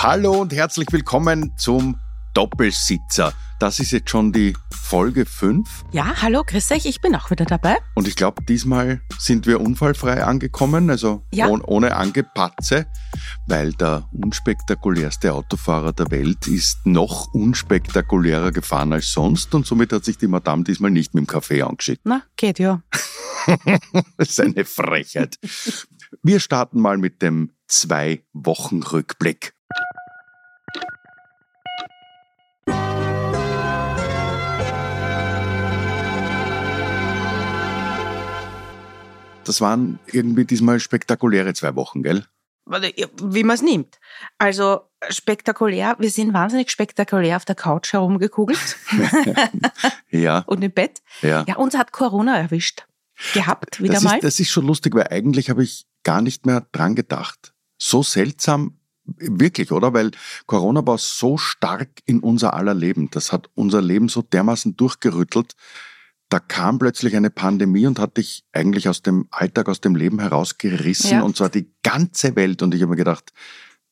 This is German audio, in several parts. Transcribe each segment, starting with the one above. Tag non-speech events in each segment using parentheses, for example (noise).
Hallo und herzlich willkommen zum Doppelsitzer. Das ist jetzt schon die Folge 5. Ja, hallo, grüß euch, ich bin auch wieder dabei. Und ich glaube, diesmal sind wir unfallfrei angekommen, also Ja. ohne, ohne Angepatze, weil der unspektakulärste Autofahrer der Welt ist noch unspektakulärer gefahren als sonst und somit hat sich die Madame diesmal nicht mit dem Kaffee angeschickt. Na, geht ja. (laughs) Das ist eine Frechheit. Wir starten mal mit dem Zwei-Wochen-Rückblick. Das waren irgendwie diesmal spektakuläre zwei Wochen, gell? Wie man es nimmt. Also spektakulär, wir sind wahnsinnig spektakulär auf der Couch herumgekugelt (laughs) Ja, und im Bett. ja. Ja, uns hat Corona erwischt. Gehabt, wieder das mal. Ist, das ist schon lustig, weil eigentlich habe ich gar nicht mehr dran gedacht. So seltsam, wirklich, oder? Weil Corona war so stark in unser aller Leben. Das hat unser Leben so dermaßen durchgerüttelt. Da kam plötzlich eine Pandemie und hat dich eigentlich aus dem Alltag, aus dem Leben herausgerissen. Ja. Und zwar die ganze Welt. Und ich habe mir gedacht,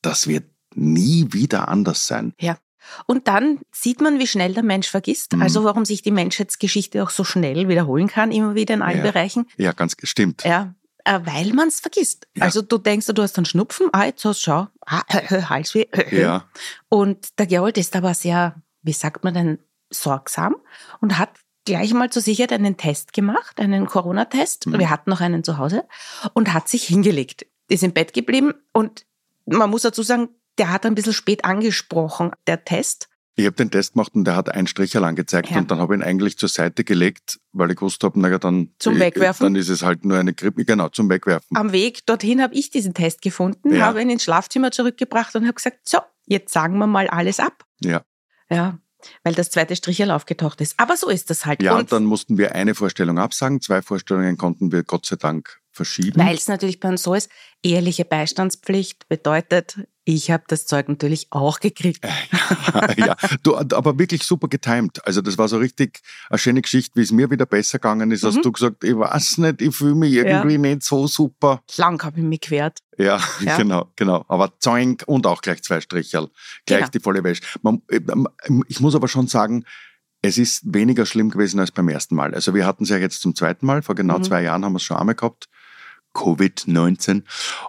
das wird nie wieder anders sein. Ja. Und dann sieht man, wie schnell der Mensch vergisst. Mhm. Also warum sich die Menschheitsgeschichte auch so schnell wiederholen kann, immer wieder in allen Ja. Bereichen. Ja, ganz stimmt. Ja, äh, weil man es vergisst. Ja. Also du denkst, du hast einen Schnupfen, ah, jetzt hast du schau, ah, (laughs) Halsweh. Ja, Und der Gerold ist aber sehr, wie sagt man denn, sorgsam und hat gleich mal zur Sicherheit einen Test gemacht, einen Corona-Test. Mhm. Wir hatten noch einen zu Hause und hat sich hingelegt, ist im Bett geblieben und man muss dazu sagen, der hat ein bisschen spät angesprochen, der Test. Ich habe den Test gemacht und der hat einen Stricherl angezeigt Ja. und dann habe ich ihn eigentlich zur Seite gelegt, weil ich gewusst habe, naja, dann, Zum äh, Wegwerfen? dann ist es halt nur eine Grippe, genau, zum Wegwerfen. Am Weg dorthin habe ich diesen Test gefunden, Ja. habe ihn ins Schlafzimmer zurückgebracht und habe gesagt, so, jetzt sagen wir mal alles ab. Ja. Ja, weil das zweite Stricherl aufgetaucht ist. Aber so ist das halt. Ja, und und dann mussten wir eine Vorstellung absagen, zwei Vorstellungen konnten wir Gott sei Dank verschieben. weil es natürlich bei uns so ist, ehrliche Beistandspflicht bedeutet, ich habe das Zeug natürlich auch gekriegt. (laughs) ja, du, aber wirklich super getimt. Also das war so richtig eine schöne Geschichte, wie es mir wieder besser gegangen ist, hast Mhm. du gesagt, ich weiß nicht, ich fühle mich irgendwie nicht so super. Lang habe ich mich quert. Ja, Ja. (laughs) genau, genau. Aber Zoink und auch gleich zwei Stricherl. Gleich Genau. die volle Wäsche. Man, ich muss aber schon sagen, es ist weniger schlimm gewesen als beim ersten Mal. Also wir hatten es ja jetzt zum zweiten Mal. Vor genau Mhm. zwei Jahren haben wir es schon einmal gehabt. Covid-19.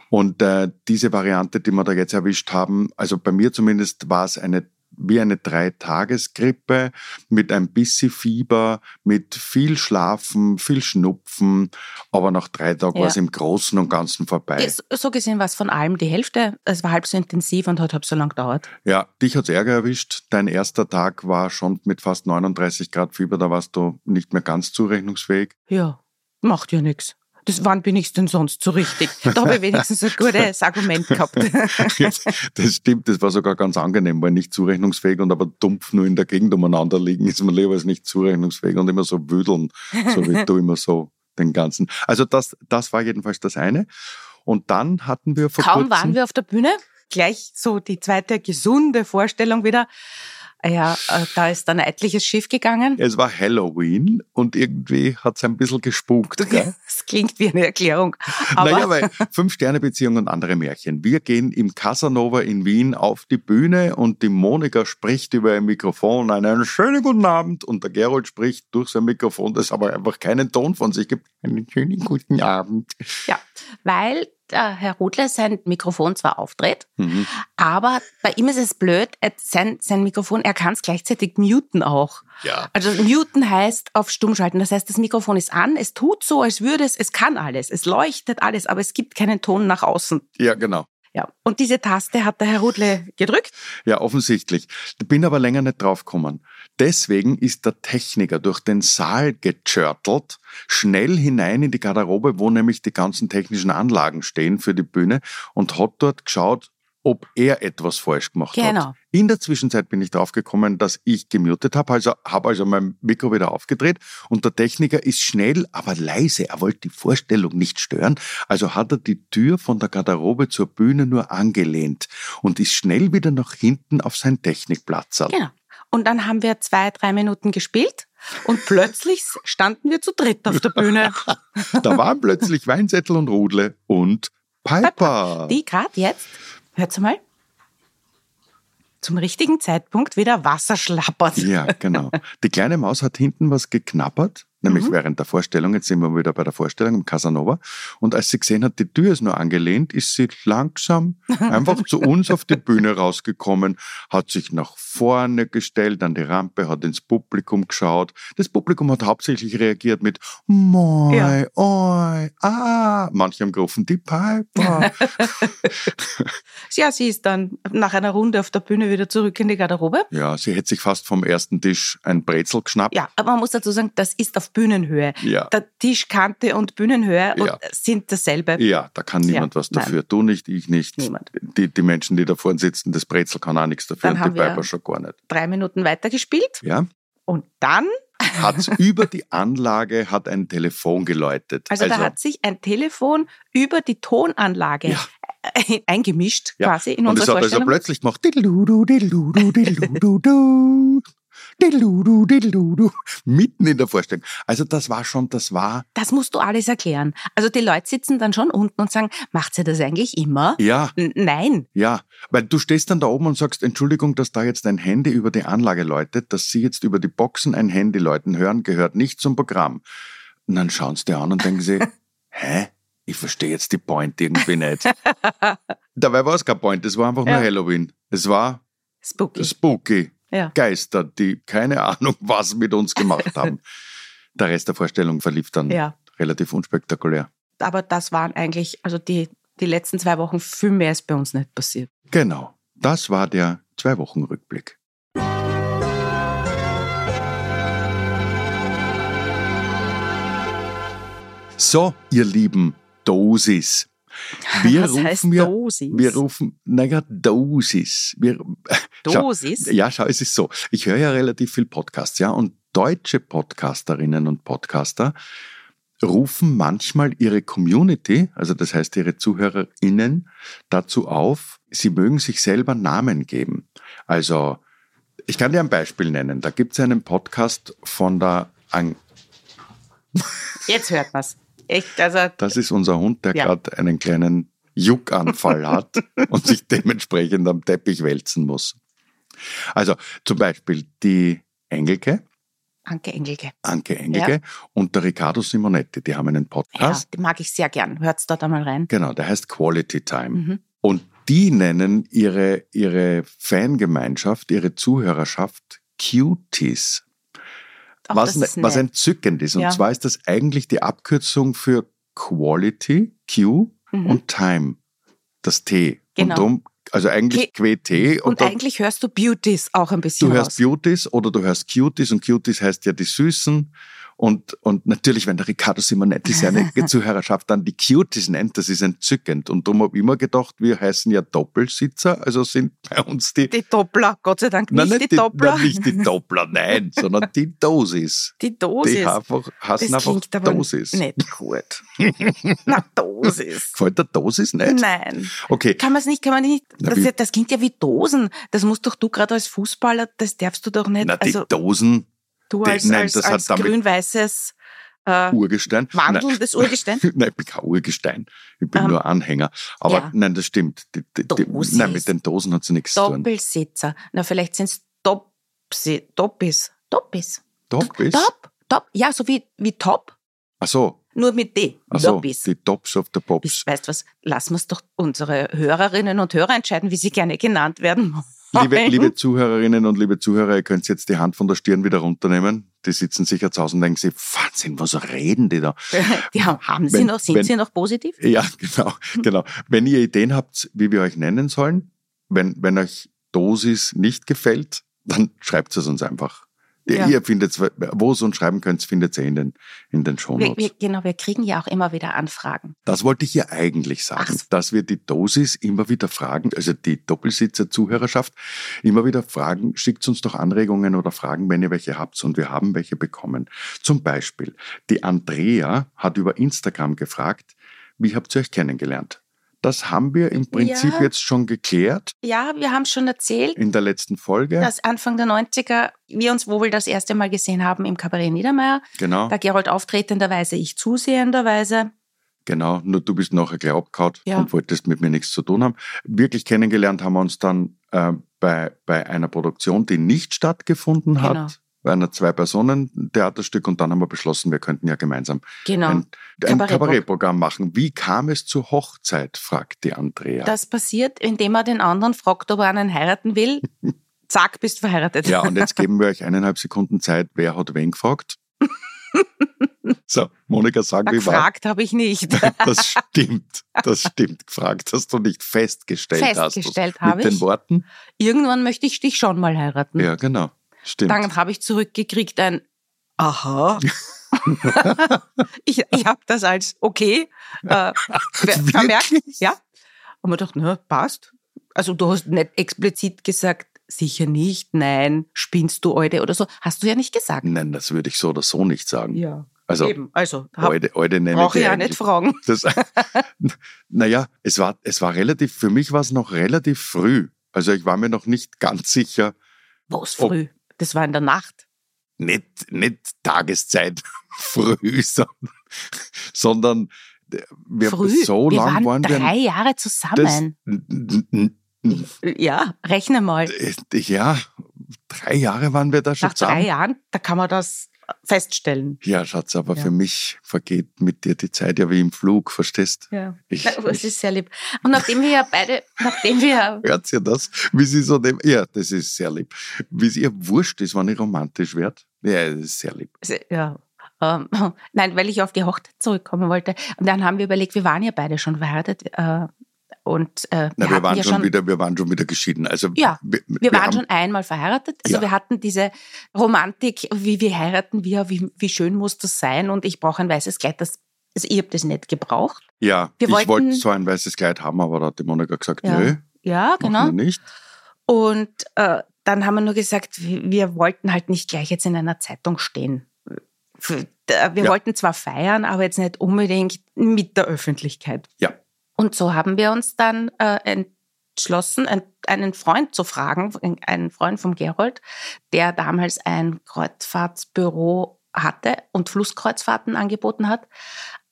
Und äh, diese Variante, die wir da jetzt erwischt haben, also bei mir zumindest war es eine wie eine Drei-Tages-Grippe mit ein bisschen Fieber, mit viel Schlafen, viel Schnupfen, aber nach drei Tagen Ja. war es im Großen und Ganzen vorbei. So gesehen war es von allem die Hälfte. Es war halb so intensiv und hat halb so lang gedauert. Ja, dich hat's Ärger erwischt. Dein erster Tag war schon mit fast 39 Grad Fieber, da warst du nicht mehr ganz zurechnungsfähig. Ja, macht ja nichts. Das, wann bin ich denn sonst so richtig? Da habe ich wenigstens ein gutes Argument gehabt. (laughs) das stimmt, das war sogar ganz angenehm, weil nicht zurechnungsfähig und aber dumpf nur in der Gegend umeinander liegen, ist man lieber als nicht zurechnungsfähig und immer so wüdeln, so wie du immer so den ganzen. Also das, das war jedenfalls das eine. Und dann hatten wir vor Kaum kurzem, waren wir auf der Bühne, gleich so die zweite gesunde Vorstellung wieder. Ja, äh, da ist dann ein etliches Schiff gegangen. es war Halloween und irgendwie hat's ein bisschen gespukt. Gell? (laughs) Das klingt wie eine Erklärung. Aber naja, weil Fünf-Sterne-Beziehung und andere Märchen. Wir gehen im Casanova in Wien auf die Bühne und die Monika spricht über ein Mikrofon einen schönen guten Abend und der Gerold spricht durch sein Mikrofon, das aber einfach keinen Ton von sich gibt. Einen schönen guten Abend. ja, weil der Herr Rudler sein Mikrofon zwar aufdreht, Mhm. aber bei ihm ist es blöd, sein, sein Mikrofon, er kann es gleichzeitig muten auch. Ja. Also muten heißt auf stumm schalten. Das heißt, das Mikrofon ist an, es tut so, als würde es, es kann alles, es leuchtet alles, aber es gibt keinen Ton nach außen. Ja, genau. Ja. Und diese Taste hat der Herr Rudle gedrückt. Ja, offensichtlich. Bin aber länger nicht draufgekommen. Deswegen ist der Techniker durch den Saal gechörtelt, schnell hinein in die Garderobe, wo nämlich die ganzen technischen Anlagen stehen für die Bühne und hat dort geschaut, ob er etwas falsch gemacht Genau. hat. In der Zwischenzeit bin ich draufgekommen, dass ich gemutet habe, also habe also mein Mikro wieder aufgedreht und der Techniker ist schnell, aber leise. Er wollte die Vorstellung nicht stören, also hat er die Tür von der Garderobe zur Bühne nur angelehnt und ist schnell wieder nach hinten auf sein Technikplatz. Genau. Und dann haben wir zwei, drei Minuten gespielt und plötzlich standen wir zu dritt auf der Bühne. (laughs) Da waren plötzlich Weinzettel und Rudle und Piper. Die gerade jetzt, hört's mal, zum richtigen Zeitpunkt wieder Wasser schlappert. Ja, genau. Die kleine Maus hat hinten was geknappert, nämlich Mhm. während der Vorstellung. Jetzt sind wir wieder bei der Vorstellung im Casanova. Und als sie gesehen hat, die Tür ist nur angelehnt, ist sie langsam (laughs) einfach zu uns auf die Bühne rausgekommen, hat sich nach vorne gestellt an die Rampe, hat ins Publikum geschaut. Das Publikum hat hauptsächlich reagiert mit Moi, Ja. oi, ah. Manche haben gerufen, die Piper. (laughs) Ja, sie ist dann nach einer Runde auf der Bühne wieder zurück in die Garderobe. ja, sie hätte sich fast vom ersten Tisch ein Brezel geschnappt. Ja, aber man muss dazu sagen, das ist auf Bühnenhöhe. Ja. Der Tischkante und Bühnenhöhe und Ja. sind dasselbe. Ja, da kann niemand Ja, was dafür. Du nicht, ich nicht. Niemand. Die, die Menschen, die da vorne sitzen, das Brezel kann auch nichts dafür Dann und haben die Piper schon gar nicht. Drei Minuten weitergespielt Ja, und dann, (laughs) hat's über die Anlage hat ein Telefon geläutet. also, da hat sich ein Telefon über die Tonanlage Ja. (laughs) eingemischt ja. quasi in und es unserer hat also plötzlich gemacht. Diddludu, diddludu, Mitten in der Vorstellung. Also das war schon, das war, das musst du alles erklären. Also die Leute sitzen dann schon unten und sagen, macht sie das eigentlich immer? ja, N nein. Ja, weil du stehst dann da oben und sagst, Entschuldigung, dass da jetzt ein Handy über die Anlage läutet, dass Sie jetzt über die Boxen ein Handy läuten hören, gehört nicht zum Programm. Und dann schauen sie dir an und denken sie, hä? Ich verstehe jetzt die Point irgendwie nicht. Dabei war es kein Point, es war einfach nur Ja. Halloween. Es war Spooky. spooky. Ja. Geister, die keine (laughs) Ahnung was mit uns gemacht haben. (laughs) Der Rest der Vorstellung verlief dann ja. relativ unspektakulär. Aber das waren eigentlich, also die, die letzten zwei Wochen viel mehr ist bei uns nicht passiert. Genau, das war der Zwei-Wochen-Rückblick. So, ihr lieben Dosis. (laughs) Wir Was rufen heißt ja, Dosis? wir (laughs) rufen, naja, Dosis. Wir, Dosis? Schau, ja, schau, es ist so. Ich höre ja relativ viel Podcasts, ja, und deutsche Podcasterinnen und Podcaster rufen manchmal ihre Community, also das heißt ihre ZuhörerInnen, dazu auf, sie mögen sich selber Namen geben. Also, ich kann dir ein Beispiel nennen. Da gibt es einen Podcast von der, An Jetzt hört man's. Echt, also das ist unser Hund, der Ja. gerade einen kleinen Juckanfall hat (laughs) und sich dementsprechend am Teppich wälzen muss. Also zum Beispiel die Engelke, Anke Engelke. Anke Engelke und der Riccardo Simonetti, die haben einen Ja, Podcast. die mag ich sehr gern. Hört's dort einmal rein. Genau, der heißt Quality Time. Mhm. Und die nennen ihre, ihre Fangemeinschaft, ihre Zuhörerschaft Cuties. Auch was, ist was entzückend ist. Und Ja. zwar ist das eigentlich die Abkürzung für Quality, Q Mhm. und Time. Das T. Genau. Und drum, also eigentlich QT. Und dann- eigentlich hörst du Beauties auch ein bisschen Du hörst raus. Beauties oder du hörst Cuties und Cuties heißt ja die Süßen. Und, und natürlich, wenn der Riccardo Simonetti seine (laughs) Zuhörerschaft dann die Cuties nennt, das ist entzückend. Und darum habe ich immer gedacht, wir heißen ja Doppelsitzer, also sind bei uns die, Die Doppler, Gott sei Dank Nein, nicht, die, Doppler. nein, nicht die Doppler, nein, (laughs) sondern die Dosis. Die Dosis. Die einfach, heißen das einfach aber Dosis. nicht (laughs) gut. Na, Dosis. Gefällt der Dosis nicht? Nein. Okay, Kann man es nicht, kann man nicht. Na, Das, das klingt ja wie Dosen. Das musst doch du gerade als Fußballer, das darfst du doch nicht. na, die also Dosen, du als, nein, als, als grün-weißes äh, Urgestein. wandelndes Urgestein. Nein, (laughs) nein, ich bin kein Urgestein. Ich bin Ähm, nur Anhänger. Aber ja. nein, das stimmt. Die, die, die, nein, mit den Dosen hat sie nichts zu tun. Doppelsitzer. Na, vielleicht sind es Dopsi, Doppis. Doppis. Top? Top. Ja, so wie, wie Top, Ach so, nur mit D. ach so, Doppis. die Tops of the Pops. Weißt was, lassen wir es doch unsere Hörerinnen und Hörer entscheiden, wie sie gerne genannt werden liebe, liebe Zuhörerinnen und liebe Zuhörer, ihr könnt jetzt die Hand von der Stirn wieder runternehmen. Die sitzen sicher zu Hause und denken sich, Wahnsinn, was reden die da? (laughs) Die haben, haben Sie Wenn- noch, sind wenn- Sie noch positiv? Ja, (laughs) genau, genau. Wenn ihr Ideen habt, wie wir euch nennen sollen, wenn, wenn euch Dosis nicht gefällt, dann schreibt es uns einfach. Ja. Ihr findet, wo es uns schreiben könnt, findet ihr in den, in den Wir, Shownotes. wir, genau, wir kriegen ja auch immer wieder Anfragen. Das wollte ich ja eigentlich sagen, so. dass wir die Dosis immer wieder fragen, also die Doppelsitzer-Zuhörerschaft immer wieder fragen, schickt uns doch Anregungen oder Fragen, wenn ihr welche habt und wir haben welche bekommen. Zum Beispiel, die Andrea hat über Instagram gefragt, wie habt ihr euch kennengelernt? Das haben wir im Prinzip Ja. jetzt schon geklärt Ja, wir haben schon erzählt, in der letzten Folge. dass Anfang der 90er wir uns wohl das erste Mal gesehen haben im Kabarett Niedermeyer. genau, Der Gerold auftretenderweise, ich zusehenderweise. genau. Nur du bist nachher gleich abgehauen Ja. und wolltest mit mir nichts zu tun haben. Wirklich kennengelernt haben wir uns dann äh, bei, bei einer Produktion, die nicht stattgefunden hat. Genau. Bei einer Zwei-Personen-Theaterstück und dann haben wir beschlossen, wir könnten ja gemeinsam Genau. ein, ein Kabarettprogramm. Machen. Wie kam es zur Hochzeit, fragt die Andrea. Das passiert, indem er den anderen fragt, ob er einen heiraten will. (laughs) Zack, bist verheiratet. Ja, und jetzt (laughs) geben wir euch eineinhalb Sekunden Zeit. Wer hat wen gefragt? (laughs) so, Monika, sag, Na, wie war gefragt habe ich nicht. Das stimmt, das stimmt. Gefragt hast du nicht festgestellt, Festgestellt hast du's. habe Mit den ich. Worten? Irgendwann möchte ich dich schon mal heiraten. Ja, genau. Stimmt. Dann habe ich zurückgekriegt ein Aha. (laughs) ich ich habe das als okay äh, ver- vermerkt. Ja. Und man dachte, na, passt. Also du hast nicht explizit gesagt, sicher nicht, nein, spinnst du Eude oder so. Hast du ja nicht gesagt. Nein, das würde ich so oder so nicht sagen. Ja. Also, Eben. Also, heute, heute nenne brauche ich ja nicht fragen. (laughs) Das, (laughs) naja, es war, es war relativ, für mich war es noch relativ früh. Also ich war mir noch nicht ganz sicher, Was früh? Das war in der Nacht. nicht, nicht Tageszeit (laughs) früh, sondern, sondern äh, wir, früh. so wir lang waren waren wir. drei Jahre zusammen. Ja, rechne mal. äh, ja, drei Jahre waren wir da schon Nach drei zusammen. Jahren, da kann man das feststellen. Ja, Schatz, aber Ja. für mich vergeht mit dir die Zeit ja wie im Flug, verstehst? Ja. Ich- Na, aber es ist sehr lieb. Und nachdem wir ja beide, (laughs) nachdem wir Hört ihr das? Wie sie so dem, ja, das ist sehr lieb. Wie es ihr wurscht ist, wenn ich romantisch werde. Ja, das ist sehr lieb. ja, ähm, (laughs) nein, weil ich auf die Hochzeit zurückkommen wollte. Und dann haben wir überlegt, wir waren ja beide schon verheiratet. Äh, und äh, Na, wir, waren ja schon wieder, wir waren schon wieder geschieden. Also Ja, wir, Wir waren haben, schon einmal verheiratet. Also Ja. wir hatten diese Romantik, wie wir heiraten wir, wie, wie schön muss das sein und ich brauche ein weißes Kleid. Das, also ich habe das nicht gebraucht. Ja, wir ich wollten- wollte so ein weißes Kleid haben, aber da hat die Monika gesagt, Ja, nö, Ja, genau. wir nicht. Und äh, dann haben wir nur gesagt, wir, wir wollten halt nicht gleich jetzt in einer Zeitung stehen. Wir Ja. wollten zwar feiern, aber jetzt nicht unbedingt mit der Öffentlichkeit. Ja. Und so haben wir uns dann äh, entschlossen, ein, einen Freund zu fragen, einen Freund vom Gerold, der damals ein Kreuzfahrtsbüro hatte und Flusskreuzfahrten angeboten hat,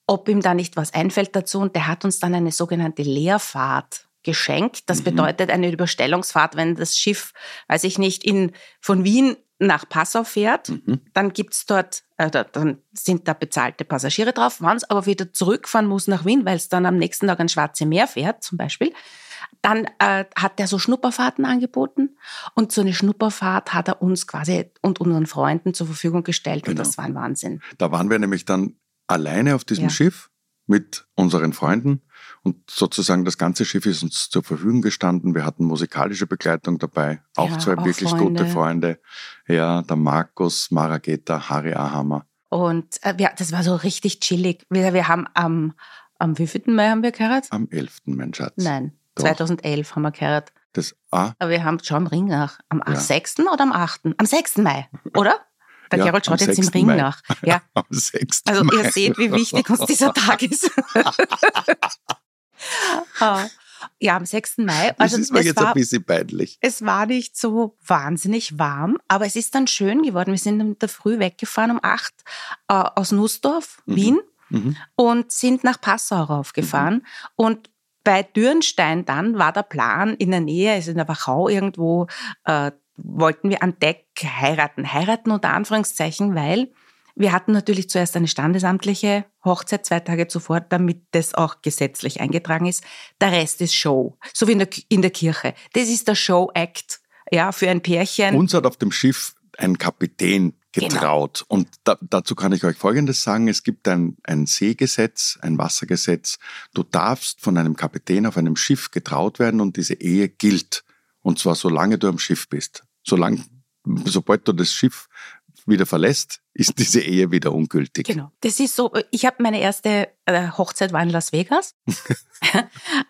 ob ihm da nicht was einfällt dazu. Und der hat uns dann eine sogenannte Leerfahrt geschenkt. Das Mhm. bedeutet eine Überstellungsfahrt, wenn das Schiff, weiß ich nicht, in, von Wien nach Passau fährt, Mhm. dann gibt's dort, äh, da- dann sind da bezahlte Passagiere drauf. Wenn es aber wieder zurückfahren muss nach Wien, weil es dann am nächsten Tag ein Schwarze Meer fährt, zum Beispiel, dann äh, hat er so Schnupperfahrten angeboten und so eine Schnupperfahrt hat er uns quasi und unseren Freunden zur Verfügung gestellt und Genau. das war ein Wahnsinn. Da waren wir nämlich dann alleine auf diesem Ja. Schiff mit unseren Freunden und sozusagen das ganze Schiff ist uns zur Verfügung gestanden. Wir hatten musikalische Begleitung dabei, auch Ja, zwei auch wirklich Freunde. gute Freunde. Ja, der Markus Marageta, Harry Ahammer. Und äh, wir, das war so richtig chillig. Wir, wir haben am, am wievielten Mai haben wir geheiratet? Am 11. mein Schatz. Nein, Doch. 2011 haben wir geheiratet. Das ah, Aber wir haben schon am Ring nach. Am Ja. 6. oder am 8.? Am 6. Mai, oder? Der Ja, Gerold schaut jetzt im 6. Ring Mai. nach. Ja, (laughs) am 6. also Mai. ihr seht, wie wichtig uns dieser (laughs) Tag ist. (laughs) Ah, ja, am 6. Mai. Das Also ist mir es jetzt ein war, bisschen peinlich. es war nicht so wahnsinnig warm, aber es ist dann schön geworden. Wir sind in der Früh weggefahren um 8 äh, aus Nussdorf, Mhm. Wien, Mhm. und sind nach Passau raufgefahren. Und bei Dürnstein dann war der Plan in der Nähe, also in der Wachau irgendwo, äh, wollten wir an Deck heiraten. Heiraten unter Anführungszeichen, weil wir hatten natürlich zuerst eine standesamtliche Hochzeit zwei Tage zuvor, damit das auch gesetzlich eingetragen ist. Der Rest ist Show, so wie in der, in der Kirche. Das ist der Show-Act. ja, für ein Pärchen. Uns hat auf dem Schiff ein Kapitän Genau. getraut. Genau. Und da, dazu kann ich euch Folgendes sagen. Es gibt ein, ein Seegesetz, ein Wassergesetz. Du darfst von einem Kapitän auf einem Schiff getraut werden und diese Ehe gilt. Und zwar solange du am Schiff bist. Solange, sobald du das Schiff wieder verlässt, ist diese Ehe wieder ungültig. Genau. Das ist so, ich habe meine erste äh, Hochzeit war in Las Vegas. (laughs)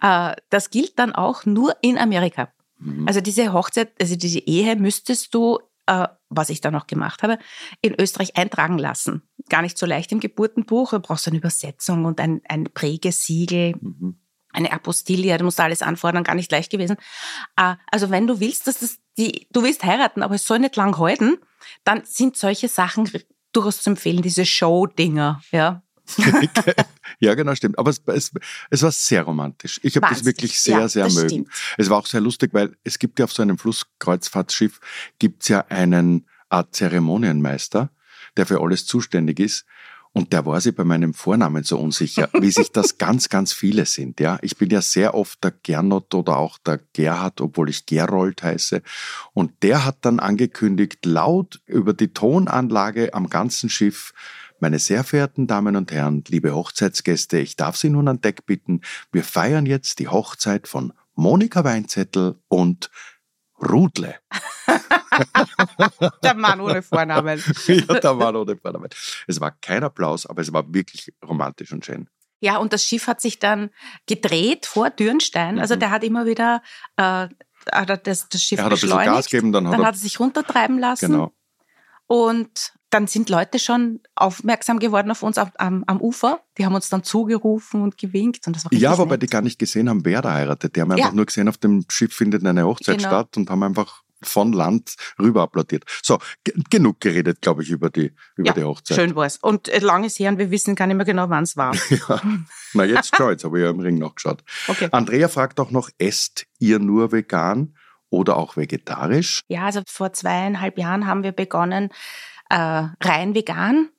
Äh, das gilt dann auch nur in Amerika. Mhm. Also diese Hochzeit, also diese Ehe müsstest du äh, was ich dann auch gemacht habe, in Österreich eintragen lassen. Gar nicht so leicht im Geburtenbuch. Du brauchst eine Übersetzung und ein, ein Prägesiegel. Mhm. Eine Apostilie, du musst alles anfordern, gar nicht leicht gewesen. Äh, also wenn du willst, dass das die, du willst heiraten, aber es soll nicht lang halten, dann sind solche Sachen durchaus zu empfehlen, diese Show-Dinger, ja. (laughs) ja, genau, stimmt. Aber es, es, es war sehr romantisch. Ich habe das wirklich sehr, ja, sehr mögen. Stimmt. Es war auch sehr lustig, weil es gibt ja auf so einem Flusskreuzfahrtschiff gibt's ja einen Art Zeremonienmeister, der für alles zuständig ist. Und der war sich bei meinem Vornamen so unsicher, (laughs) wie sich das ganz, ganz viele sind. Ja, ich bin ja sehr oft der Gernot oder auch der Gerhard, obwohl ich Gerold heiße. Und der hat dann angekündigt, laut über die Tonanlage am ganzen Schiff, meine sehr verehrten Damen und Herren, liebe Hochzeitsgäste, ich darf Sie nun an Deck bitten. Wir feiern jetzt die Hochzeit von Monika Weinzettel und Rudle. (laughs) (laughs) der Mann ohne Vornamen. (laughs) ja, der Mann ohne Vornamen. Es war kein Applaus, aber es war wirklich romantisch und schön. Ja, und das Schiff hat sich dann gedreht vor Dürnstein. Also mhm. der hat immer wieder äh, das, das Schiff er hat beschleunigt. Ein Gas geben, dann hat, dann er, hat er sich runtertreiben lassen. Genau. Und dann sind Leute schon aufmerksam geworden auf uns am, am, Ufer. Die haben uns dann zugerufen und gewinkt. Und das war ja, wobei nett. die gar nicht gesehen haben, wer da heiratet. Die haben ja. einfach nur gesehen, auf dem Schiff findet eine Hochzeit genau. statt und haben einfach von Land rüber applaudiert. So, genug geredet, glaube ich, über die, über ja, die Hochzeit. Schön war es. Und äh, lang ist her und wir wissen gar nicht mehr genau, wann es war. (laughs) ja. Na, jetzt (laughs) schon, jetzt habe ich ja im Ring noch geschaut. Okay. Andrea fragt auch noch, esst ihr nur vegan oder auch vegetarisch? Ja, also vor zweieinhalb Jahren haben wir begonnen, äh, rein vegan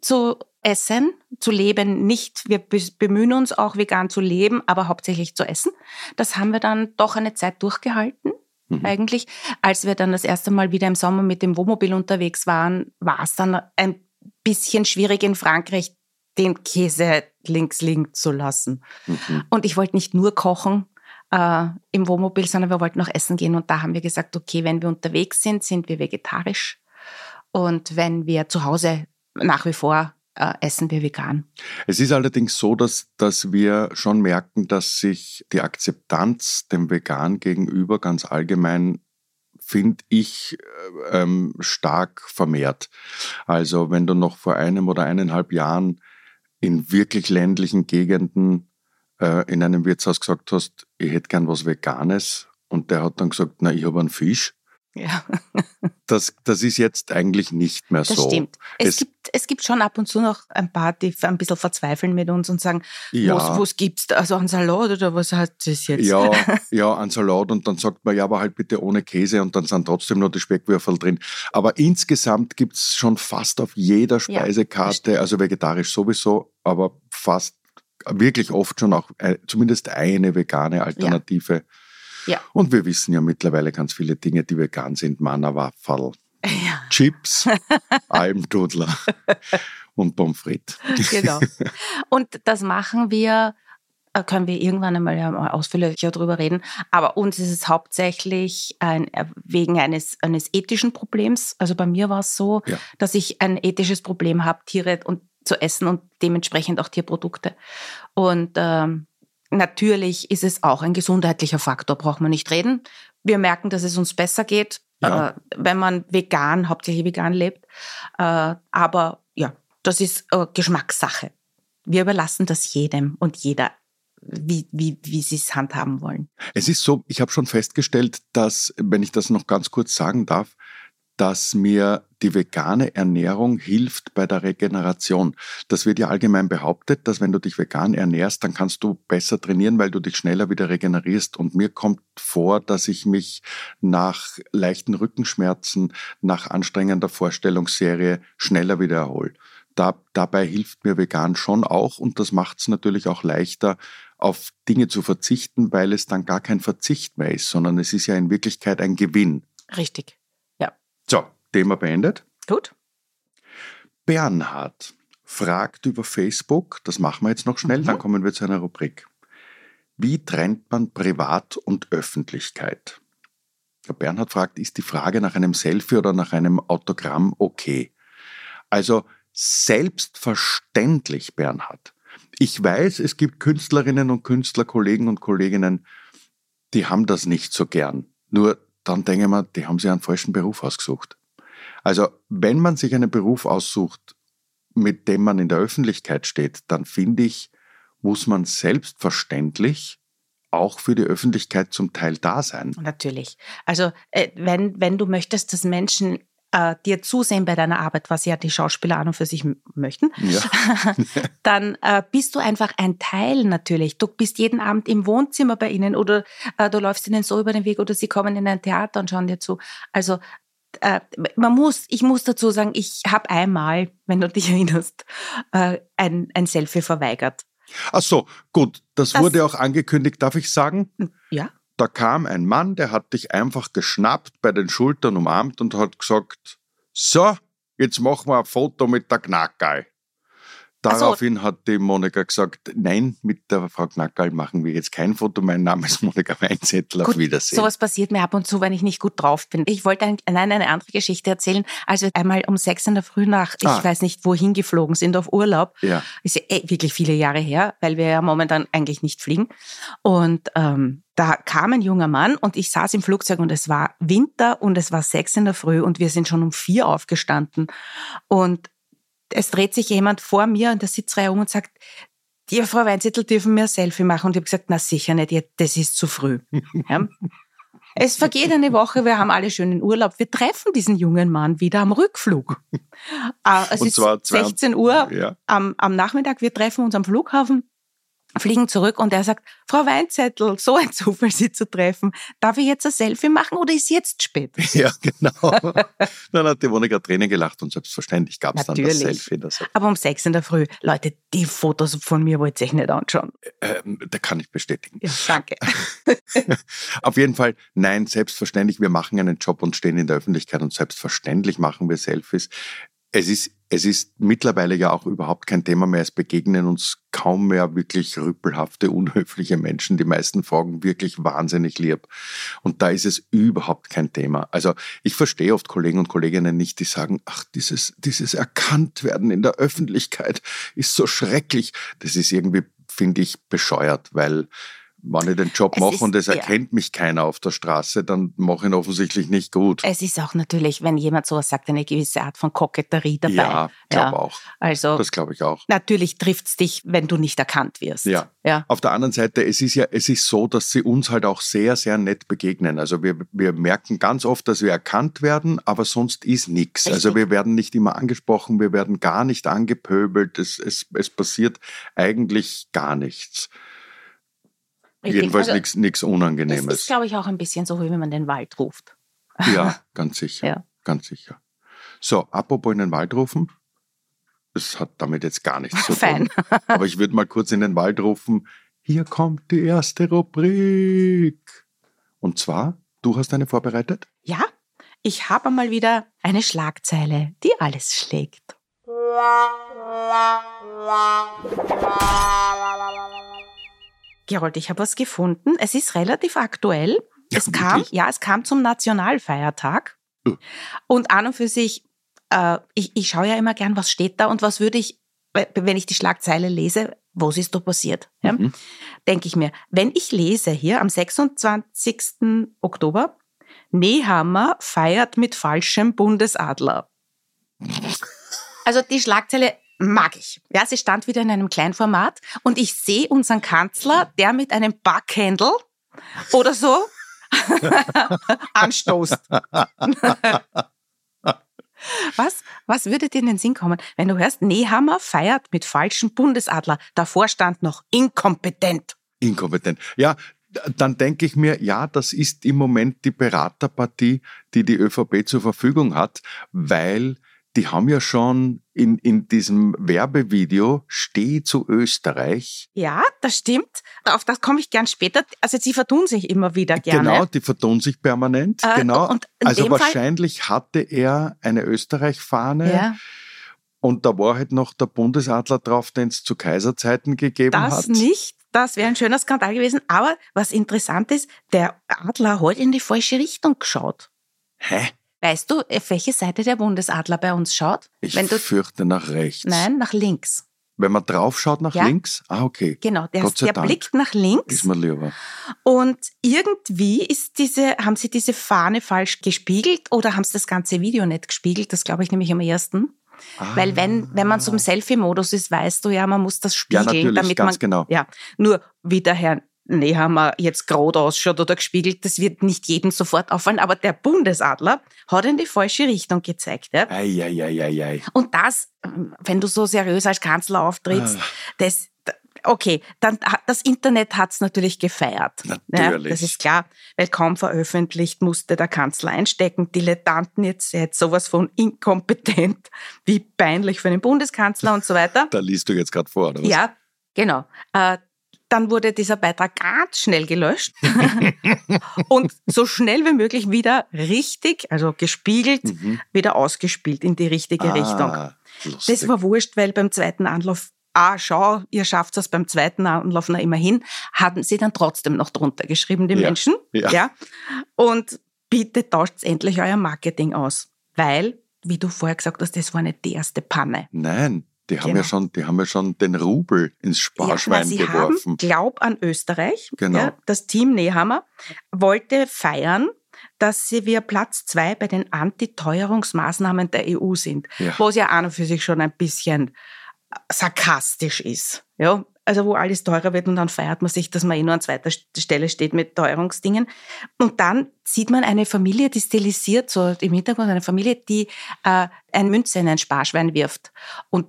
zu essen, zu leben, nicht, wir bemühen uns auch vegan zu leben, aber hauptsächlich zu essen. Das haben wir dann doch eine Zeit durchgehalten. Mhm. Eigentlich, als wir dann das erste Mal wieder im Sommer mit dem Wohnmobil unterwegs waren, war es dann ein bisschen schwierig in Frankreich, den Käse links liegen zu lassen. Mhm. Und ich wollte nicht nur kochen äh, im Wohnmobil, sondern wir wollten noch essen gehen. Und da haben wir gesagt, okay, wenn wir unterwegs sind, sind wir vegetarisch. Und wenn wir zu Hause nach wie vor äh, essen wir vegan. Es ist allerdings so, dass, dass wir schon merken, dass sich die Akzeptanz dem Vegan gegenüber ganz allgemein finde ich äh, ähm, stark vermehrt. Also wenn du noch vor einem oder eineinhalb Jahren in wirklich ländlichen Gegenden äh, in einem Wirtshaus gesagt hast, ich hätte gern was Veganes und der hat dann gesagt, na, ich habe einen Fisch, (laughs) ja. das, das ist jetzt eigentlich nicht mehr das so. Das stimmt. Es, es, gibt, es gibt schon ab und zu noch ein paar, die ein bisschen verzweifeln mit uns und sagen, ja. was, was gibt's? Also ein Salat oder was hat das jetzt? Ja, (laughs) ja, ein Salat und dann sagt man, ja, aber halt bitte ohne Käse und dann sind trotzdem noch die Speckwürfel drin. Aber insgesamt gibt es schon fast auf jeder Speisekarte, ja, also vegetarisch sowieso, aber fast wirklich oft schon auch äh, zumindest eine vegane Alternative. Ja. Ja. Und wir wissen ja mittlerweile ganz viele Dinge, die vegan sind. Mannerwaffel, ja. Chips, (laughs) Almdudler und Pommes frites. Genau. (laughs) Und das machen wir äh, können wir irgendwann einmal ausführlicher darüber reden. Aber uns ist es hauptsächlich ein, äh, wegen eines, eines ethischen Problems. Also bei mir war es so, ja. dass ich ein ethisches Problem habe, Tiere und zu essen und dementsprechend auch Tierprodukte. Und ähm, Natürlich ist es auch ein gesundheitlicher Faktor, braucht man nicht reden. Wir merken, dass es uns besser geht, ja. äh, wenn man vegan, hauptsächlich vegan lebt. Äh, aber ja, das ist äh, Geschmackssache. Wir überlassen das jedem und jeder, wie, wie, wie sie es handhaben wollen. Es ist so, ich habe schon festgestellt, dass, wenn ich das noch ganz kurz sagen darf, dass mir die vegane Ernährung hilft bei der Regeneration. Das wird ja allgemein behauptet, dass wenn du dich vegan ernährst, dann kannst du besser trainieren, weil du dich schneller wieder regenerierst. Und mir kommt vor, dass ich mich nach leichten Rückenschmerzen, nach anstrengender Vorstellungsserie schneller wieder erhole. Da, dabei hilft mir vegan schon auch und das macht es natürlich auch leichter, auf Dinge zu verzichten, weil es dann gar kein Verzicht mehr ist, sondern es ist ja in Wirklichkeit ein Gewinn. Richtig. So, Thema beendet. Gut. Bernhard fragt über Facebook, das machen wir jetzt noch schnell, mhm. dann kommen wir zu einer Rubrik. Wie trennt man Privat und Öffentlichkeit? Der Bernhard fragt, ist die Frage nach einem Selfie oder nach einem Autogramm okay? Also selbstverständlich, Bernhard. Ich weiß, es gibt Künstlerinnen und Künstler, Kollegen und Kolleginnen, die haben das nicht so gern. Nur dann denke ich mir, die haben sich einen falschen Beruf ausgesucht. Also wenn man sich einen Beruf aussucht, mit dem man in der Öffentlichkeit steht, dann finde ich, muss man selbstverständlich auch für die Öffentlichkeit zum Teil da sein. Natürlich. Also äh, wenn, wenn du möchtest, dass Menschen äh, dir zusehen bei deiner Arbeit, was ja die Schauspieler an und für sich möchten, ja. (laughs) dann äh, bist du einfach ein Teil natürlich. Du bist jeden Abend im Wohnzimmer bei ihnen oder äh, du läufst ihnen so über den Weg oder sie kommen in ein Theater und schauen dir zu. Also äh, man muss, ich muss dazu sagen, ich habe einmal, wenn du dich (laughs) erinnerst, äh, ein, ein Selfie verweigert. Ach so, gut. Das, das wurde auch angekündigt, darf ich sagen? Ja. Da kam ein Mann, der hat dich einfach geschnappt, bei den Schultern umarmt und hat gesagt, so, jetzt machen wir ein Foto mit der Knackerl. Daraufhin so. hat die Monika gesagt, nein, mit der Frau Knackerl machen wir jetzt kein Foto. Mein Name ist Monika Weinzettel. Auf Wiedersehen. Sowas passiert mir ab und zu, wenn ich nicht gut drauf bin. Ich wollte ein, nein, eine andere Geschichte erzählen. Als wir einmal um sechs in der Früh nach, ah. ich weiß nicht wohin geflogen sind, auf Urlaub. Ja. Ist ja eh wirklich viele Jahre her, weil wir ja momentan eigentlich nicht fliegen. Und ähm, da kam ein junger Mann und ich saß im Flugzeug und es war Winter und es war sechs in der Früh und wir sind schon um vier aufgestanden. Und es dreht sich jemand vor mir in der Sitzreihe um und sagt, die Frau Weinzettel dürfen mir ein Selfie machen. Und ich habe gesagt, na sicher nicht, das ist zu früh. Ja. (laughs) Es vergeht eine Woche, wir haben alle schönen Urlaub. Wir treffen diesen jungen Mann wieder am Rückflug. Ah, es und ist 16 Uhr ja. am, am Nachmittag, wir treffen uns am Flughafen fliegen zurück und er sagt, Frau Weinzettel, so ein Zufall, Sie zu treffen. Darf ich jetzt ein Selfie machen oder ist jetzt spät? (laughs) Ja, genau. (laughs) dann hat die Monika Tränen gelacht und selbstverständlich gab es dann das Selfie. Das Aber um sechs in der Früh, Leute, die Fotos von mir wollt ihr euch nicht anschauen. Ähm, da kann ich bestätigen. Ja, danke. (laughs) Auf jeden Fall, nein, selbstverständlich, wir machen einen Job und stehen in der Öffentlichkeit und selbstverständlich machen wir Selfies. Es ist, es ist mittlerweile ja auch überhaupt kein Thema mehr. Es begegnen uns kaum mehr wirklich rüppelhafte, unhöfliche Menschen. Die meisten fragen wirklich wahnsinnig lieb. Und da ist es überhaupt kein Thema. Also ich verstehe oft Kollegen und Kolleginnen nicht, die sagen, ach, dieses, dieses Erkanntwerden in der Öffentlichkeit ist so schrecklich. Das ist irgendwie, finde ich, bescheuert, weil wenn ich den Job es mache und es erkennt ja. mich keiner auf der Straße, dann mache ich ihn offensichtlich nicht gut. Es ist auch natürlich, wenn jemand sowas sagt, eine gewisse Art von Koketterie dabei. Ja, glaube ja. auch. Also, das glaube ich auch. Natürlich trifft es dich, wenn du nicht erkannt wirst. Ja. ja. Auf der anderen Seite, es ist ja, es ist so, dass sie uns halt auch sehr, sehr nett begegnen. Also wir, wir merken ganz oft, dass wir erkannt werden, aber sonst ist nichts. Also wir werden nicht immer angesprochen, wir werden gar nicht angepöbelt, es, es, es passiert eigentlich gar nichts. Richtig. Jedenfalls also, nichts Unangenehmes. Das ist, glaube ich, auch ein bisschen so, wie wenn man den Wald ruft. (laughs) Ja, ganz sicher. ja. Ganz sicher. So, apropos in den Wald rufen. Das hat damit jetzt gar nichts zu (laughs) tun. Aber ich würde mal kurz in den Wald rufen. Hier kommt die erste Rubrik. Und zwar, du hast eine vorbereitet? Ja, ich habe mal wieder eine Schlagzeile, die alles schlägt. (laughs) Gerold, ich habe was gefunden. Es ist relativ aktuell. Ja, es kam, ja, es kam zum Nationalfeiertag. Oh. Und an und für sich, äh, ich, ich schaue ja immer gern, was steht da und was würde ich, wenn ich die Schlagzeile lese, was ist da passiert? Ja? Mhm. Denke ich mir, wenn ich lese hier am 26. Oktober, Nehammer feiert mit falschem Bundesadler. (laughs) Also die Schlagzeile mag ich. Ja, sie stand wieder in einem Kleinformat und ich sehe unseren Kanzler, der mit einem Backhandle oder so (laughs) anstoßt. Was, was würde dir in den Sinn kommen, wenn du hörst, Nehammer feiert mit falschem Bundesadler? Davor stand noch inkompetent. Inkompetent. Ja, dann denke ich mir, ja, das ist im Moment die Beraterpartie, die die ÖVP zur Verfügung hat, weil die haben ja schon in, in diesem Werbevideo Steh zu Österreich. Ja, das stimmt. Auf das komme ich gern später. Also sie vertun sich immer wieder gerne. Genau, die vertun sich permanent. Äh, genau. also dem Fall- wahrscheinlich hatte er eine Österreich-Fahne Ja, und da war halt noch der Bundesadler drauf, den es zu Kaiserzeiten gegeben das hat. nicht. Das wäre ein schöner Skandal gewesen. Aber was interessant ist, der Adler hat in die falsche Richtung geschaut. Hä? Weißt du, auf welche Seite der Bundesadler bei uns schaut? Ich du, fürchte nach rechts. nein, nach links. Wenn man drauf schaut nach Ja. links? Ah, okay. Genau, der, der blickt nach links. Ist mir lieber. Und irgendwie ist diese, haben sie diese Fahne falsch gespiegelt oder haben sie das ganze Video nicht gespiegelt? Das glaube ich nämlich am ersten. Weil wenn, wenn man so im Selfie-Modus ist, weißt du ja, man muss das Ja, spiegeln, natürlich, damit ganz man. genau. Ja, nur wie der Herr Nehammer jetzt gerade ausschaut oder gespiegelt, das wird nicht jedem sofort auffallen, aber der Bundesadler hat in die falsche Richtung gezeigt. Ja? Eieieiei. Und das, wenn du so seriös als Kanzler auftrittst, Ah. das, okay, dann hat das Internet hat's natürlich gefeiert. Natürlich. Ja, das ist klar, weil kaum veröffentlicht musste der Kanzler einstecken. Dilettanten jetzt, jetzt sowas von inkompetent, wie peinlich für einen Bundeskanzler und so weiter. Da liest du jetzt gerade vor, oder was? Ja, genau. Äh, dann wurde dieser Beitrag ganz schnell gelöscht (laughs) und so schnell wie möglich wieder richtig, also gespiegelt, Mhm. wieder ausgespielt in die richtige Richtung. Ah, lustig. Das war wurscht, weil beim zweiten Anlauf, ah, schau, ihr schafft es beim zweiten Anlauf, na immerhin, hatten sie dann trotzdem noch drunter geschrieben, die Ja, Menschen. ja. Und bitte tauscht endlich euer Marketing aus. Weil, wie du vorher gesagt hast, das war nicht die erste Panne. Nein, die haben, Genau. ja schon, die haben ja schon den Rubel ins Sparschwein na, sie geworfen. haben Glaub an Österreich. Genau. Ja, das Team Nehammer wollte feiern, dass sie wir Platz zwei bei den Antiteuerungsmaßnahmen der EU sind. Ja. Was ja an und für sich schon ein bisschen sarkastisch ist. Ja, also wo alles teurer wird und dann feiert man sich, dass man eh nur an zweiter Stelle steht mit Teuerungsdingen. Und dann sieht man eine Familie, die stilisiert, so im Hintergrund eine Familie, die äh, eine Münze in ein Sparschwein wirft. Und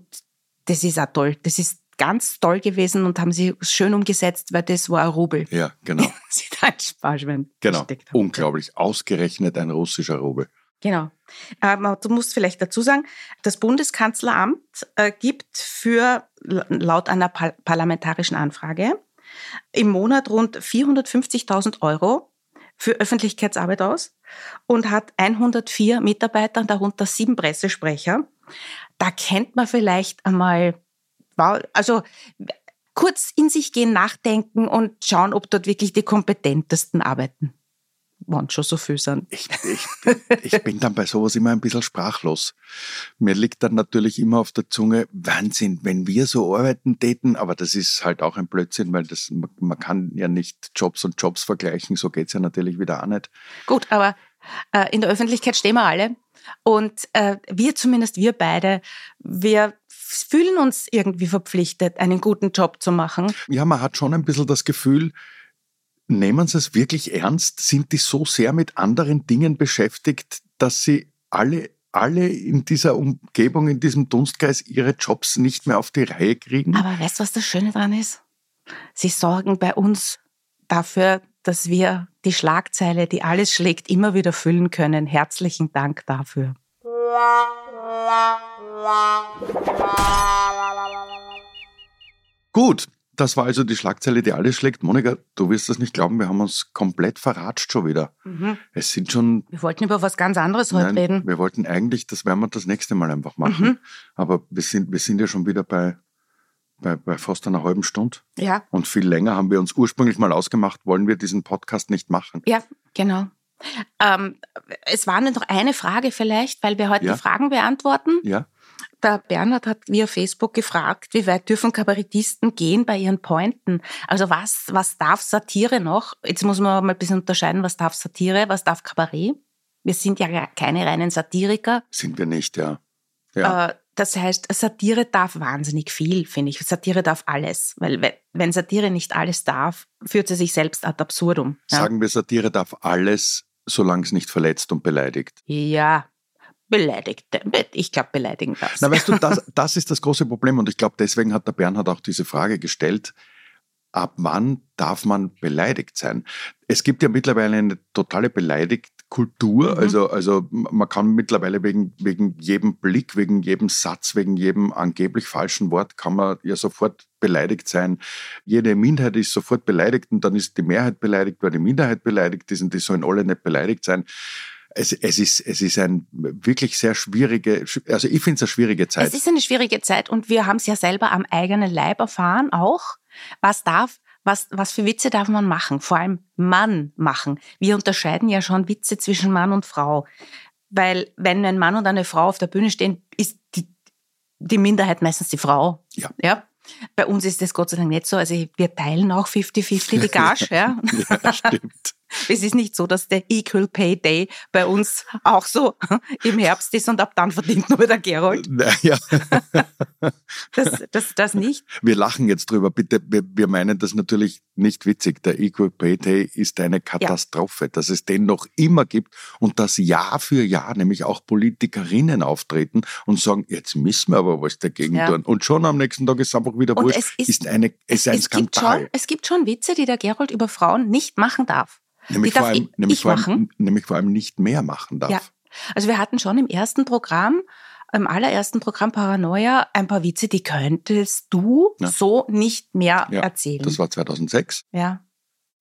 das ist auch toll. Das ist ganz toll gewesen und haben sie schön umgesetzt, weil das war ein Rubel. Ja, genau. (laughs) Sie da ein Sparschwein Genau. Unglaublich. Ausgerechnet ein russischer Rubel. Genau. Ähm, du musst vielleicht dazu sagen, das Bundeskanzleramt äh, gibt für laut einer par parlamentarischen Anfrage im Monat rund 450.000 Euro für Öffentlichkeitsarbeit aus und hat 104 Mitarbeiter, darunter sieben Pressesprecher. Da kennt man vielleicht einmal, also kurz in sich gehen, nachdenken und schauen, ob dort wirklich die kompetentesten arbeiten. Wann schon so viel sind. Ich, ich, ich bin dann bei sowas immer ein bisschen sprachlos. Mir liegt dann natürlich immer auf der Zunge, Wahnsinn, wenn wir so arbeiten täten, aber das ist halt auch ein Blödsinn, weil das, man, kann ja nicht Jobs und Jobs vergleichen, so geht's ja natürlich wieder auch nicht. Gut, aber äh, in der Öffentlichkeit stehen wir alle. Und äh, wir zumindest, wir beide, wir fühlen uns irgendwie verpflichtet, einen guten Job zu machen. Ja, man hat schon ein bisschen das Gefühl, nehmen sie es wirklich ernst? Sind die so sehr mit anderen Dingen beschäftigt, dass sie alle, alle in dieser Umgebung, in diesem Dunstkreis ihre Jobs nicht mehr auf die Reihe kriegen? Aber weißt du, was das Schöne dran ist? Sie sorgen bei uns dafür, dass wir die Schlagzeile, die alles schlägt, immer wieder füllen können. Herzlichen Dank dafür. Gut, das war also die Schlagzeile, die alles schlägt. Monika, du wirst das nicht glauben, wir haben uns komplett verratscht schon wieder. Mhm. Es sind schon. Wir wollten über was ganz anderes heute Nein, reden. wir wollten eigentlich, das werden wir das nächste Mal einfach machen. Mhm. Aber wir sind, wir sind ja schon wieder bei, bei, bei fast einer halben Stunde. Ja, Und viel länger haben wir uns ursprünglich mal ausgemacht, wollen wir diesen Podcast nicht machen. ja, genau. Ähm, es war noch eine Frage vielleicht, weil wir heute Ja. die Fragen beantworten. Ja? Der Bernhard hat via Facebook gefragt, wie weit dürfen Kabarettisten gehen bei ihren Pointen? Also was, was darf Satire noch? Jetzt muss man mal ein bisschen unterscheiden, was darf Satire, was darf Kabarett? Wir sind ja keine reinen Satiriker. Sind wir nicht, ja. Ja. Äh, das heißt, Satire darf wahnsinnig viel, finde ich. Satire darf alles. Weil we- wenn Satire nicht alles darf, führt sie sich selbst ad absurdum. Ja, Sagen wir, Satire darf alles, solange es nicht verletzt und beleidigt. ja beleidigt. Ich glaube, beleidigen darf Na, weißt du, das, das ist das große Problem und ich glaube, deswegen hat der Bernhard auch diese Frage gestellt. Ab wann darf man beleidigt sein? Es gibt ja mittlerweile eine totale Kultur. Mhm. Also, also man kann mittlerweile wegen, wegen jedem Blick, wegen jedem Satz, wegen jedem angeblich falschen Wort kann man ja sofort beleidigt sein. Jede Minderheit ist sofort beleidigt und dann ist die Mehrheit beleidigt, weil die Minderheit beleidigt ist und die sollen alle nicht beleidigt sein. Es, es, ist, es ist ein wirklich sehr schwierige, also ich finde es eine schwierige Zeit. Es ist eine schwierige Zeit und wir haben es ja selber am eigenen Leib erfahren auch. Was darf, was, was für Witze darf man machen? Vor allem Mann machen. Wir unterscheiden ja schon Witze zwischen Mann und Frau. Weil wenn ein Mann und eine Frau auf der Bühne stehen, ist die, die Minderheit meistens die Frau. Ja. ja? Bei uns ist das Gott sei Dank nicht so. Also wir teilen auch 50-50 die Gage. ja. (laughs) ja, stimmt. Es ist nicht so, dass der Equal Pay Day bei uns auch so (laughs) im Herbst ist und ab dann verdient nur der Gerold. Ja. (laughs) Das, das, das nicht. Wir lachen jetzt drüber, bitte. Wir, wir meinen das natürlich nicht witzig. Der Equal Pay Day ist eine Katastrophe, ja. dass es den noch immer gibt und dass Jahr für Jahr nämlich auch Politikerinnen auftreten und sagen, jetzt müssen wir aber was dagegen ja. tun. Und schon am nächsten Tag ist es einfach wieder wurscht. Es ist, ist, eine, es ist ein es Skandal. Gibt schon, es gibt schon Witze, die der Gerold über Frauen nicht machen darf. Nämlich, vor allem, nämlich, vor allem, nämlich vor allem nicht mehr machen darf. Ja. Also wir hatten schon im ersten Programm, im allerersten Programm Paranoia, ein paar Witze, die könntest du ja. so nicht mehr ja, erzählen. Das war 2006. Ja.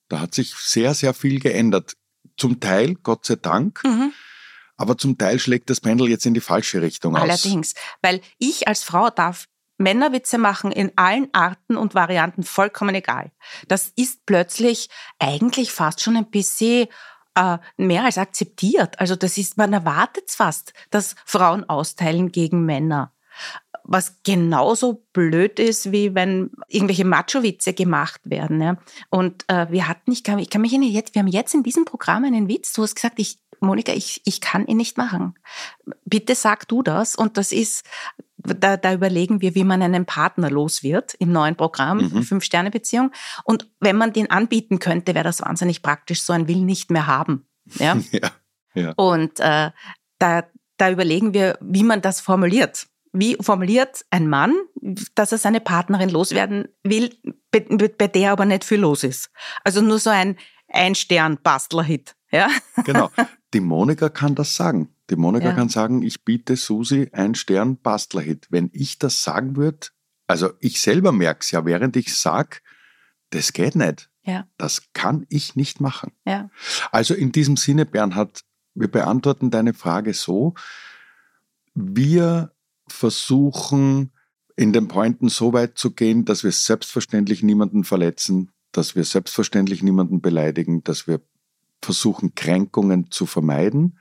Da hat sich sehr, sehr viel geändert. Zum Teil, Gott sei Dank. Mhm. Aber zum Teil schlägt das Pendel jetzt in die falsche Richtung aus. Allerdings, weil ich als Frau darf Männerwitze machen in allen Arten und Varianten vollkommen egal. Das ist plötzlich eigentlich fast schon ein bisschen äh, mehr als akzeptiert. Also das ist, man erwartet fast, dass Frauen austeilen gegen Männer. Was genauso blöd ist, wie wenn irgendwelche Macho-Witze gemacht werden. Ja. Und äh, wir hatten, ich kann, ich kann mich jetzt, wir haben jetzt in diesem Programm einen Witz, du hast gesagt, ich, Monika, ich, ich kann ihn nicht machen. Bitte sag du das. Und das ist, da, da überlegen wir, wie man einen Partner los wird im neuen Programm, mhm. Fünf-Sterne-Beziehung. Und wenn man den anbieten könnte, wäre das wahnsinnig praktisch, so ein Will nicht mehr haben. Ja. (laughs) ja, ja. Und äh, da, da überlegen wir, wie man das formuliert. Wie formuliert ein Mann, dass er seine Partnerin loswerden will, bei, bei der aber nicht viel los ist? Also nur so ein Ein-Stern-Bastler-Hit. Ja? Genau. (laughs) Die Monika kann das sagen. Die Monika ja. kann sagen, ich biete Susi ein Stern Bastlerhit. Wenn ich das sagen würde, also ich selber merke es ja, während ich sage, das geht nicht. Ja. Das kann ich nicht machen. Ja. Also in diesem Sinne, Bernhard, wir beantworten deine Frage so. Wir versuchen in den Pointen so weit zu gehen, dass wir selbstverständlich niemanden verletzen, dass wir selbstverständlich niemanden beleidigen, dass wir versuchen, Kränkungen zu vermeiden.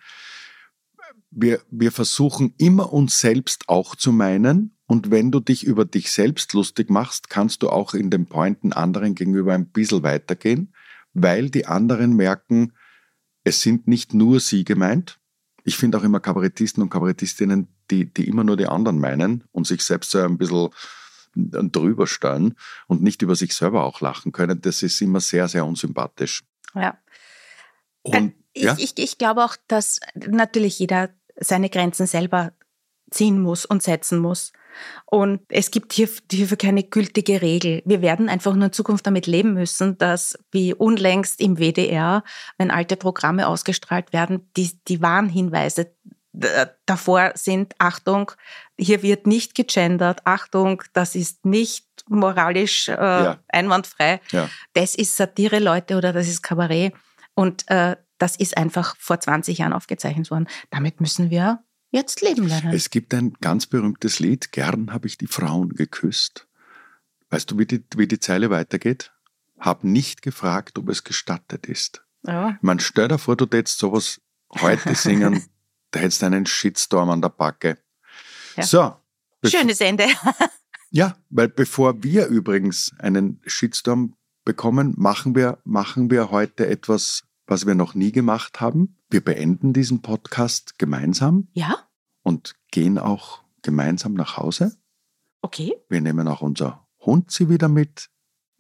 Wir, wir versuchen immer uns selbst auch zu meinen. Und wenn du dich über dich selbst lustig machst, kannst du auch in den Pointen anderen gegenüber ein bisschen weitergehen, weil die anderen merken, es sind nicht nur sie gemeint. Ich finde auch immer Kabarettisten und Kabarettistinnen, die, die immer nur die anderen meinen und sich selbst so ein bisschen drüber stellen und nicht über sich selber auch lachen können. Das ist immer sehr, sehr unsympathisch. Ja. Und, ich, ja? ich, ich glaube auch, dass natürlich jeder seine Grenzen selber ziehen muss und setzen muss. Und es gibt hier, hierfür keine gültige Regel. Wir werden einfach nur in Zukunft damit leben müssen, dass wie unlängst im WDR, wenn alte Programme ausgestrahlt werden, die, die Warnhinweise davor sind, Achtung, hier wird nicht gegendert, Achtung, das ist nicht moralisch äh, ja. einwandfrei, ja. das ist Satire, Leute, oder das ist Kabarett. Und äh, das ist einfach vor 20 Jahren aufgezeichnet worden. Damit müssen wir jetzt leben lernen. Es gibt ein ganz berühmtes Lied, Gern habe ich die Frauen geküsst. Weißt du, wie die, wie die Zeile weitergeht? Hab nicht gefragt, ob es gestattet ist. Ja. Man stell dir vor, du hättest sowas heute (laughs) singen, da hättest du einen Shitstorm an der Backe. Ja. So. Schönes Ende. (laughs) ja, weil bevor wir übrigens einen Shitstorm bekommen, machen wir, machen wir heute etwas was wir noch nie gemacht haben. Wir beenden diesen Podcast gemeinsam. Ja. Und gehen auch gemeinsam nach Hause. Okay. Wir nehmen auch unser Hund sie wieder mit.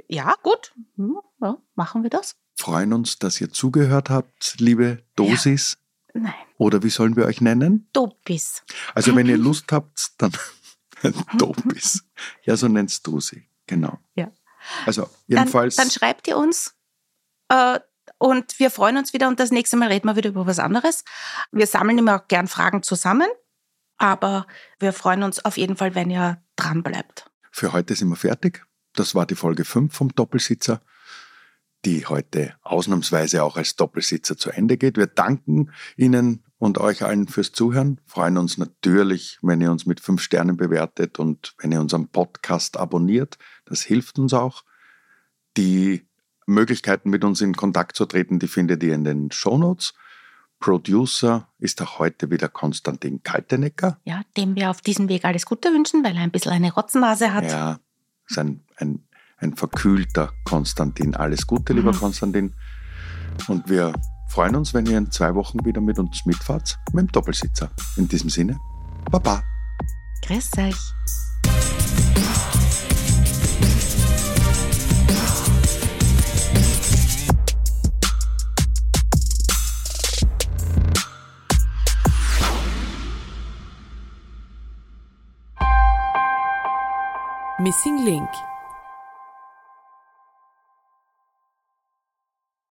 Ja, gut. Hm, ja, machen wir das. Freuen uns, dass ihr zugehört habt, liebe Dosis. Ja. Nein. Oder wie sollen wir euch nennen? Dobis. Also wenn ihr (laughs) Lust habt, dann (laughs) Dobis. Ja, so nennst du sie. Genau. Ja. Also jedenfalls. Dann, dann schreibt ihr uns äh, und wir freuen uns wieder und das nächste Mal reden wir wieder über was anderes. Wir sammeln immer auch gern Fragen zusammen, aber wir freuen uns auf jeden Fall, wenn ihr dran bleibt. Für heute sind wir fertig. Das war die Folge 5 vom Doppelsitzer, die heute ausnahmsweise auch als Doppelsitzer zu Ende geht. Wir danken Ihnen und euch allen fürs Zuhören. Freuen uns natürlich, wenn ihr uns mit fünf Sternen bewertet und wenn ihr unseren Podcast abonniert. Das hilft uns auch. Die Möglichkeiten, mit uns in Kontakt zu treten, die findet ihr in den Shownotes. Producer ist auch heute wieder Konstantin Kaltenecker. Ja, dem wir auf diesem Weg alles Gute wünschen, weil er ein bisschen eine Rotzennase hat. Ja, ist ein, ein, ein verkühlter Konstantin. Alles Gute, lieber mhm. Konstantin. Und wir freuen uns, wenn ihr in zwei Wochen wieder mit uns mitfahrt, mit dem Doppelsitzer. In diesem Sinne, Baba. Grüß euch. Missing Link